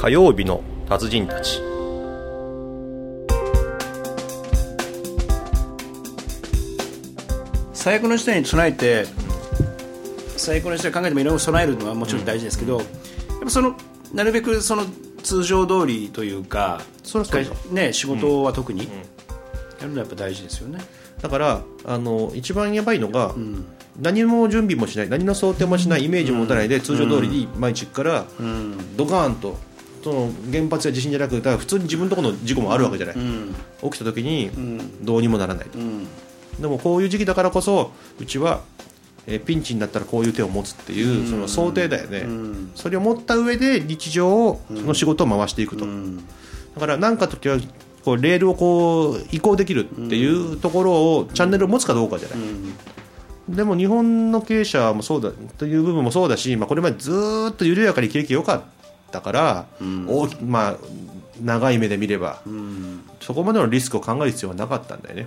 火曜日の達人たち。最悪の事態に備えて最悪の事態考えてもいろいろ備えるのはもちろん大事ですけど、やっぱそのなるべくその通常通りというかそそね、仕事は特に、やるのはやっぱ大事ですよね。だからあの一番やばいのが、何も準備もしない何の想定もしないイメージも持たないで、通常通りに毎日からドカーンとその原発や地震じゃなくて普通に自分のところの事故もあるわけじゃない、起きた時にどうにもならないと、でもこういう時期だからこそうちは、えーピンチになったらこういう手を持つっていう、その想定だよね、それを持った上で日常をその仕事を回していくと、だから何か時はこうレールをこう移行できるっていうところを、チャンネルを持つかどうかじゃない、でも日本の経営者もそうだという部分もそうだし、まあ、これまでずーっと緩やかに景気良かったから、大きまあ、長い目で見れば、そこまでのリスクを考える必要はなかったんだよね、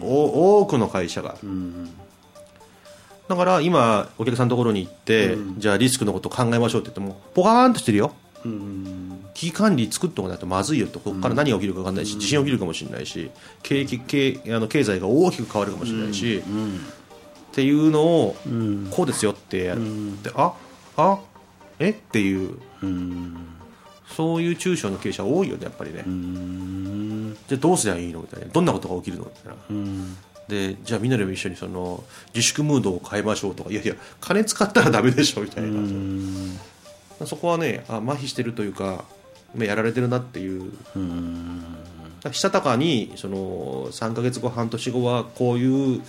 お多くの会社が、だから今お客さんのところに行って、じゃあリスクのことを考えましょうって言ってもポカーンとしてるよ、危機管理作っておかないとまずいよとここから何が起きるか分かんないし、地震起きるかもしれないし景気経あの経済が大きく変わるかもしれないし、っていうのを、こうですよってやって、ああえ？っていう、そういう中小の経営者多いよねやっぱりね、じゃあどうすりゃいいのみたいな。どんなことが起きるのみたいな、でじゃあみんなでも一緒にその自粛ムードを変えましょうとか。いやいや金使ったらダメでしょみたいな、そこはねあ麻痺してるというかまあやられてるなっていう。したたかにその3か月後半年後はこういう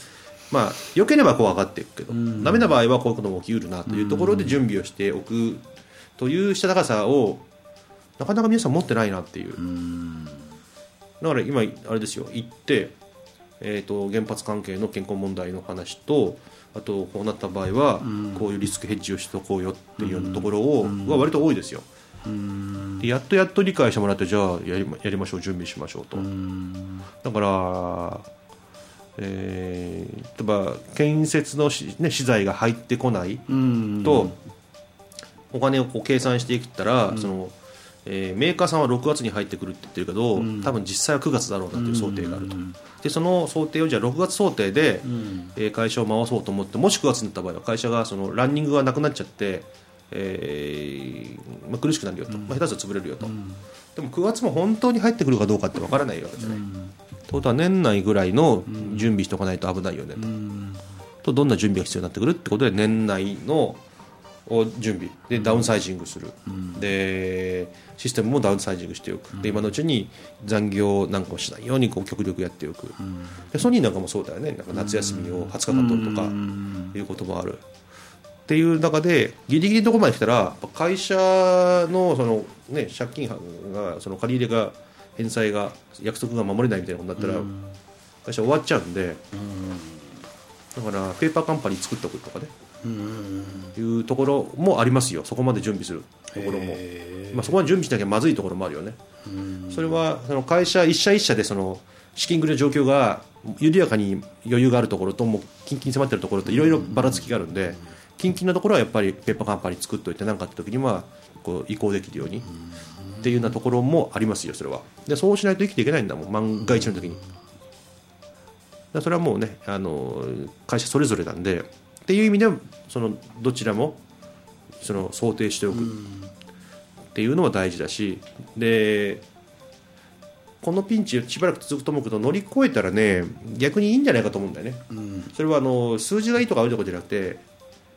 まあ良ければこう上がっていくけど、ダメな場合はこういうことも起きうるなというところで準備をしておくというしたたかさをなかなか皆さん持ってないなっていう、だから今あれですよ。行って、えー、と原発関係の健康問題の話とあとこうなった場合はこういうリスクヘッジをしておこうよっていうところを、は割と多いですよ、でやっとやっと理解してもらってじゃあやりまやりましょう準備しましょうと、だから、えー例えば建設のし、ね、資材が入ってこないと、お金をこう計算していったら、そのえーメーカーさんは6月に入ってくるって言ってるけど、多分実際は9月だろうなという想定があると、でその想定をじゃあ6月想定で、えー会社を回そうと思ってもし9月になった場合は会社がそのランニングがなくなっちゃって、えーまあ、苦しくなるよと、まあ、下手すると潰れるよと、でも9月も本当に入ってくるかどうかって分からないわけじゃない。ことは年内ぐらいの準備しておかないと危ないよねと。とどんな準備が必要になってくるってことで年内のを準備。でダウンサイジングする、でシステムもダウンサイジングしておく、で今のうちに残業なんかをしないようにこう極力やっておく、でソニーなんかもそうだよね。なんか夏休みを20日間取るとかいうこともある、っていう中でギリギリのところまで来たら会社のその、ね、借金がその借り入れが返済が約束が守れないみたいなことになったら、会社終わっちゃうんで、だからペーパーカンパニー作っておくとかね、いうところもありますよ。そこまで準備するところも、まあ、そこまで準備しなきゃまずいところもあるよね、それはその会社一社一社でその資金繰りの状況が緩やかに余裕があるところともうキンキンに迫ってるところといろいろばらつきがあるんで、キンキンのところはやっぱりペーパーカンパニー作っておいて何かあった時にはこう移行できるように、っていうようなところもありますよそれは。でそうしないと生きていけないんだもん万が一の時に。だそれはもうねあの会社それぞれなんでっていう意味ではそのどちらもその想定しておく。っていうのは大事だしでこのピンチしばらく続くと思うけど乗り越えたらね逆にいいんじゃないかと思うんだよね、それはあの数字がいいとか悪いとかじゃなくて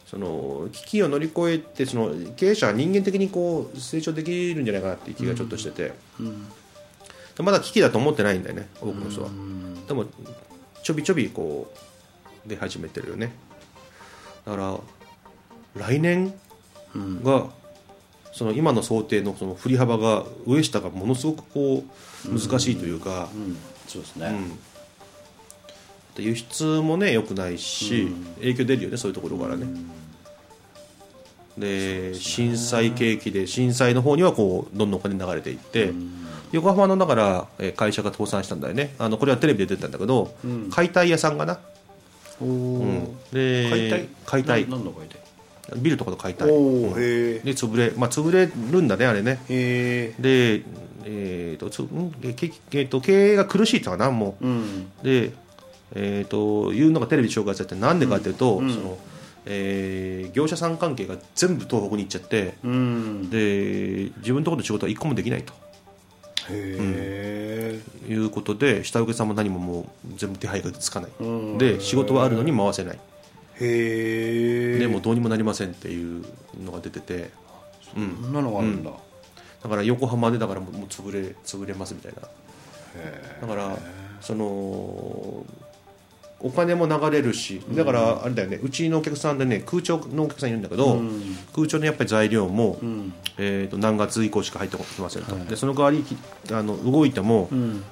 その危機を乗り越えてその経営者は人間的にこう成長できるんじゃないかなっていう気がちょっとしてて、でまだ危機だと思ってないんだよね多くの人は、でもちょびちょびこう出始めてるよね。だから来年が、その今の想定のその振り幅が上下がものすごくこう難しいというか、そうですね、輸出もね良くないし、影響出るよねそういうところからね、で震災景気で震災の方にはこうどんどんお金流れていって、横浜のだからえー会社が倒産したんだよね。あのこれはテレビで出てたんだけど、解体屋さんがな、おうん。おで解体？解体。な何の解体？ビルとかと解体。おーへえで潰れまあ潰れるんだねあれね。でえーとつん？えーと経営が苦しいってかなもう。うん。で、えー、というのがテレビで紹介されてなんでかっていうと、そのえー業者さん関係が全部東北に行っちゃってうん。で自分のところの仕事は一個もできないと。へえいうことで下請けさんも何ももう全部手配がつかない、うん。で仕事はあるのに回せない、へえでもうどうにもなりませんっていうのが出てて。そんなのがあるんだ。だから横浜でだからもうもう潰れ潰れますみたいな。だからそのお金も流れるしだからあれだよねうちのお客さんでね空調のお客さんいるんだけど、空調のやっぱり材料も、えー、と何月以降しか入ってきませんと、でその代わりきあの動いても、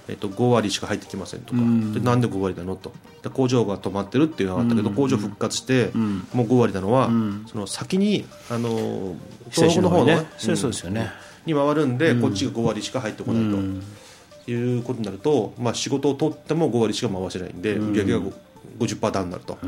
えー、と5割しか入ってきませんとか、でなんで5割なのと。で工場が止まってるっていうのがあったけど、工場復活して、もう5割なのは、その先にあの東北の方のねそうですよね。に回るんで、こっちが5割しか入ってこないと、いうことになると、まあ、仕事を取っても5割しか回せないんで、売り上げが50%ダウンになると、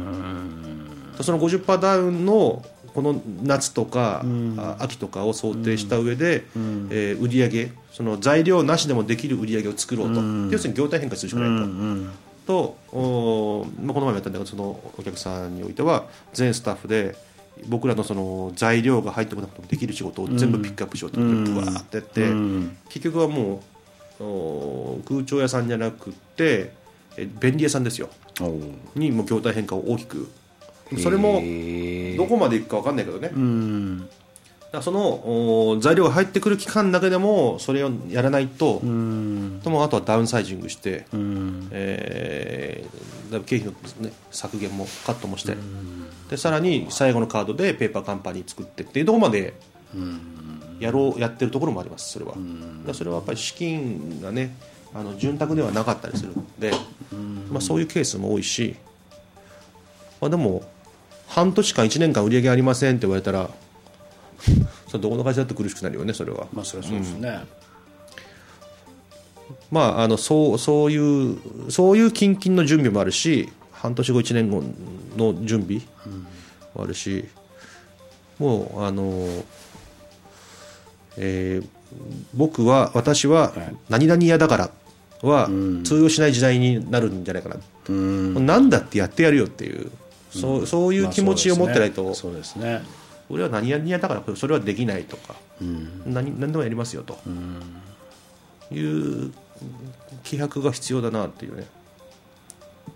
その50%ダウンのこの夏とか、あ秋とかを想定した上で、えー売り上げその材料なしでもできる売り上げを作ろうと、要するに業態変化するしかないと。とおーまあ、この前もやったんだけどそのお客さんにおいては全スタッフで僕らのその材料が入ってこなくてもできる仕事を全部ピックアップしようと思ってブワーってやって、結局はもうお空調屋さんじゃなくてえ便利屋さんですよ。にもう業態変化を大きく。それもどこまでいくか分かんないけどね、うん。だそのお材料が入ってくる期間だけでもそれをやらないと、うん。でもあとはダウンサイジングして、うん。えーだいぶ経費の、ね、削減もカットもして、でさらに最後のカードでペーパーカンパニー作ってっていうところまでやろうやってるところもありますそれは、それはやっぱり資金がねあの潤沢ではなかったりするので、まあ、そういうケースも多いし、まあ、でも半年間1年間売り上げありませんって言われたら それどこの会社だって苦しくなるよねそれは。まあそれはそうですね。まあ、あのそうそういうそういう近々の準備もあるし半年後1年後の準備もあるし、もうあの、えー僕は私は何々嫌だからは通用しない時代になるんじゃないかな、うん。なんだってやってやるよっていう、そうそういう気持ちを持ってないと、そうですね。俺は何々嫌だからそれはできないとか、何何でもやりますよと、いう気迫が必要だなっていうね。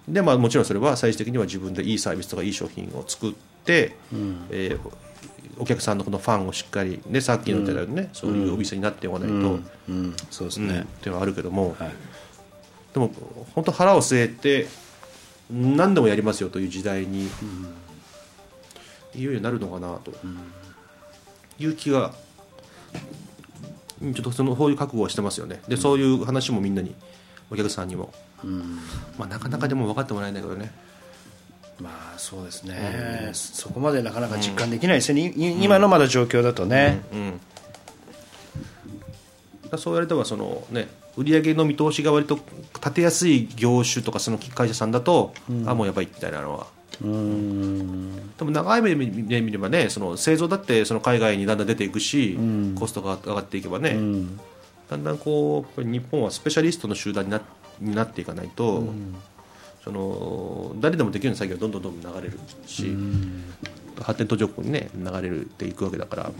でまあもちろんそれは最終的には自分でいいサービスとかいい商品を作って、えーお客さんのこのファンをしっかりねさっきの言ったようにね、そういうお店になっておかないと、うん。うん。そうですっねていうのはあるけども、はい。でも本当腹を据えて何でもやりますよという時代に、いよいよなるのかなと。いう気がうんちょっとそのそういう覚悟はしてますよね。でそういう話もみんなにお客さんにも、まあ、なかなかでも分かってもらえないけどねまあそうですね。そこまでなかなか実感できないですよね。い今のまだ状況だとね。だからそうやればそのね売上の見通しが割と立てやすい業種とかその会社さんだと、あもうやばいみたいなのは。うん。でも長い目で見ればねその製造だってその海外にだんだん出ていくし、コストが上がっていけばね、だんだんこう日本はスペシャリストの集団になになっていかないと、その誰でもできるような作業はどんどんどんどん流れるし、発展途上国にね流れるっていくわけだから。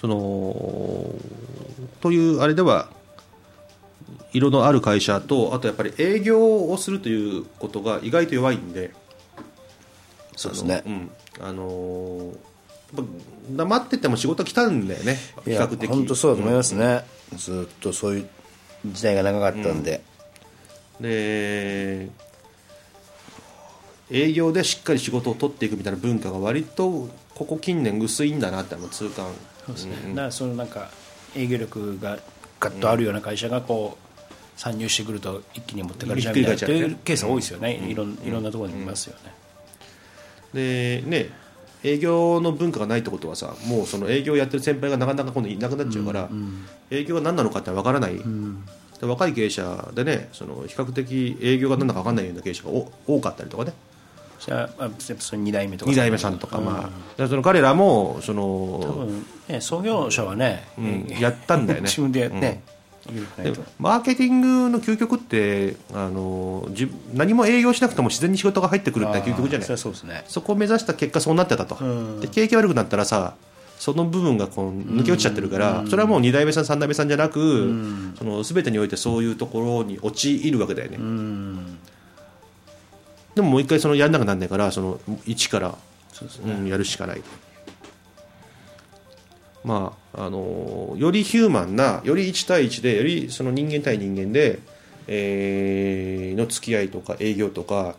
そのというあれでは色のある会社とあとやっぱり営業をするということが意外と弱いんでそうですね。うん。あのー黙ってても仕事来たんだよね。比較的。本当そうだと思いますね、ずっとそういう時代が長かったんで、で営業でしっかり仕事を取っていくみたいな文化が割とここ近年薄いんだなってあの痛感そうですね、だからそのなんか営業力がガッとあるような会社がこう参入してくると一気に持ってかれちゃうみたいなというケースが多いですよね、いろんいろんなところにいますよね、でね営業の文化がないってことはさもうその営業やってる先輩がなかなか今度いなくなっちゃうから、営業が何なのかって分からない、で若い経営者でねその比較的営業が何だか分かんないような経営者がお多かったりとかね。じゃあ、その2代目とか。2代目さんとか、まあ、その彼らもその多分、ね、創業者はね、うん、やったんだよね。自分でやって、ねでマーケティングの究極ってあのじ何も営業しなくても自然に仕事が入ってくるって究極じゃない。そね。そこを目指した結果そうなってたと、うん。で景気悪くなったらさその部分がこう抜け落ちちゃってるから、それはもう2代目さん3代目さんじゃなく、その全てにおいてそういうところに陥るわけだよね、うん。でももう一回そのやんなくなんないからその一からそうですうん、やるしかない。まああのよりヒューマンなより1対1でよりその人間対人間で、えーの付き合いとか営業とか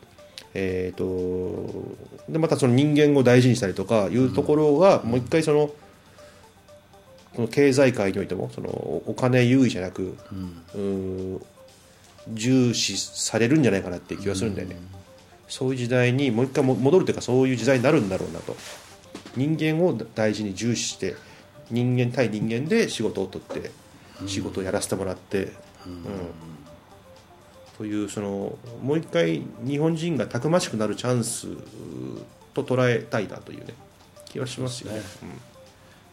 えー、とでまたその人間を大事にしたりとかいうところが、もう一回そのこの経済界においてもそのお金優位じゃなく、うー重視されるんじゃないかなっていう気がするんだよね、そういう時代にもう一回も戻るというかそういう時代になるんだろうなと。人間を大事に重視して人間対人間で仕事を取って仕事をやらせてもらって、うんというそのもう一回日本人がたくましくなるチャンスと捉えたいなというね気はしますよね。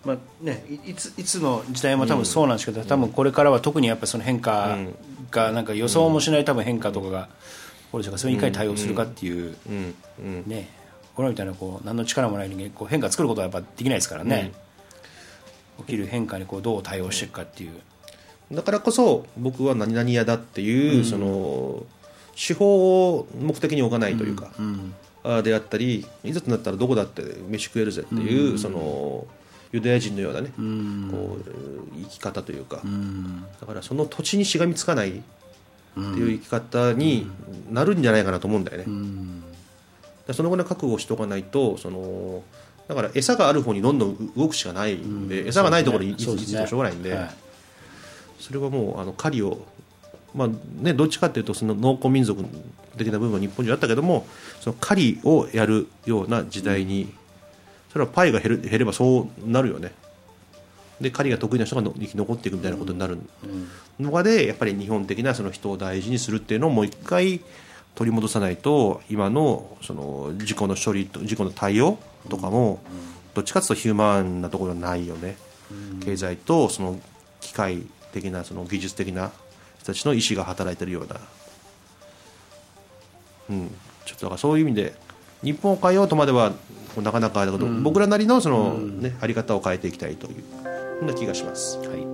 まあね、いいついつの時代も多分そうなんですけど、多分これからは特にやっぱりその変化がなんか予想もしない多分変化とかがこれとかそれにいかに対応するかっていう、うん。うん。ねこれみたいなこう何の力もない人間こう変化作ることはやっぱできないですからね、起きる変化にこうどう対応していくかっていう、だからこそ僕は何々屋だっていう、その手法を目的に置かないというか、あであったりいざとなったらどこだって飯食えるぜっていう、そのユダヤ人のようなね、こう生き方というか、だからその土地にしがみつかないっていう生き方になるんじゃないかなと思うんだよね。だからそのぐらい覚悟をしておかないとそのだから餌がある方にどんどん動くしかないんで、餌がないところにいつもしょうがないんで。はいそれはもうあの狩りを、まあね、どっちかというとその農耕民族的な部分は日本人あったけどもその狩りをやるような時代に、それはパイが減る減ればそうなるよね。で狩りが得意な人がの生き残っていくみたいなことになる。のがでやっぱり日本的なその人を大事にするっていうのをもう一回取り戻さないと今のその事故の処理と事故の対応とかもどっちかというとヒューマンなところはないよね、経済とその機械的なその技術的な人たちの意思が働いてるような、うん、ちょっとだからそういう意味で日本を変えようとまではなかなかだけど、僕らなりのその、ねあり方を変えていきたいというそんな気がします。はい